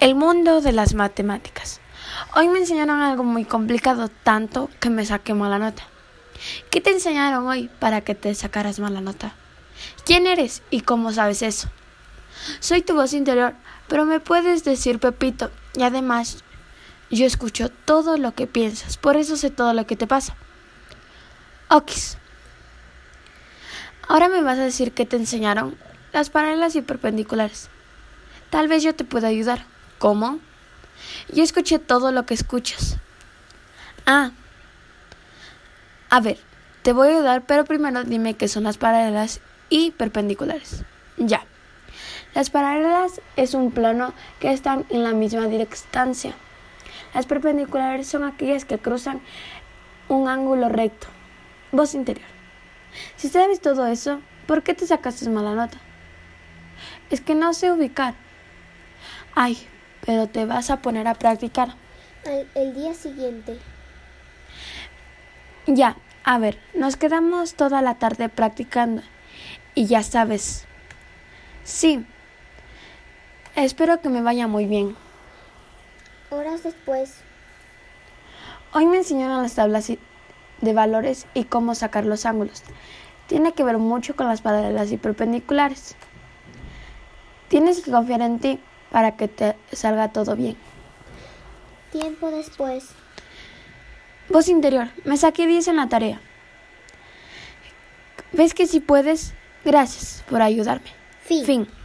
El mundo de las matemáticas. Hoy me enseñaron algo muy complicado, tanto que me saqué mala nota. ¿Qué te enseñaron hoy para que te sacaras mala nota? ¿Quién eres y cómo sabes eso? Soy tu voz interior, pero me puedes decir Pepito, y además yo escucho todo lo que piensas, por eso sé todo lo que te pasa. Okis. Ahora me vas a decir qué te enseñaron las paralelas y perpendiculares. Tal vez yo te pueda ayudar. ¿Cómo? Yo escuché todo lo que escuchas. Ah. A ver, te voy a ayudar, pero primero dime qué son las paralelas y perpendiculares. Ya. Las paralelas es un plano que están en la misma distancia. Las perpendiculares son aquellas que cruzan un ángulo recto. Voz interior. Si sabes todo eso, ¿por qué te sacaste mala nota? Es que no sé ubicar. Ay, pero te vas a poner a practicar. el día siguiente. Ya, a ver, nos quedamos toda la tarde practicando. Y ya sabes. Sí. Espero que me vaya muy bien. Horas después. Hoy me enseñaron las tablas de valores y cómo sacar los ángulos. Tiene que ver mucho con las paralelas y perpendiculares. Tienes que confiar en ti para que te salga todo bien. Tiempo después. Voz interior, me saqué 10 en la tarea. ¿Ves que si puedes? Gracias por ayudarme. Fin. fin.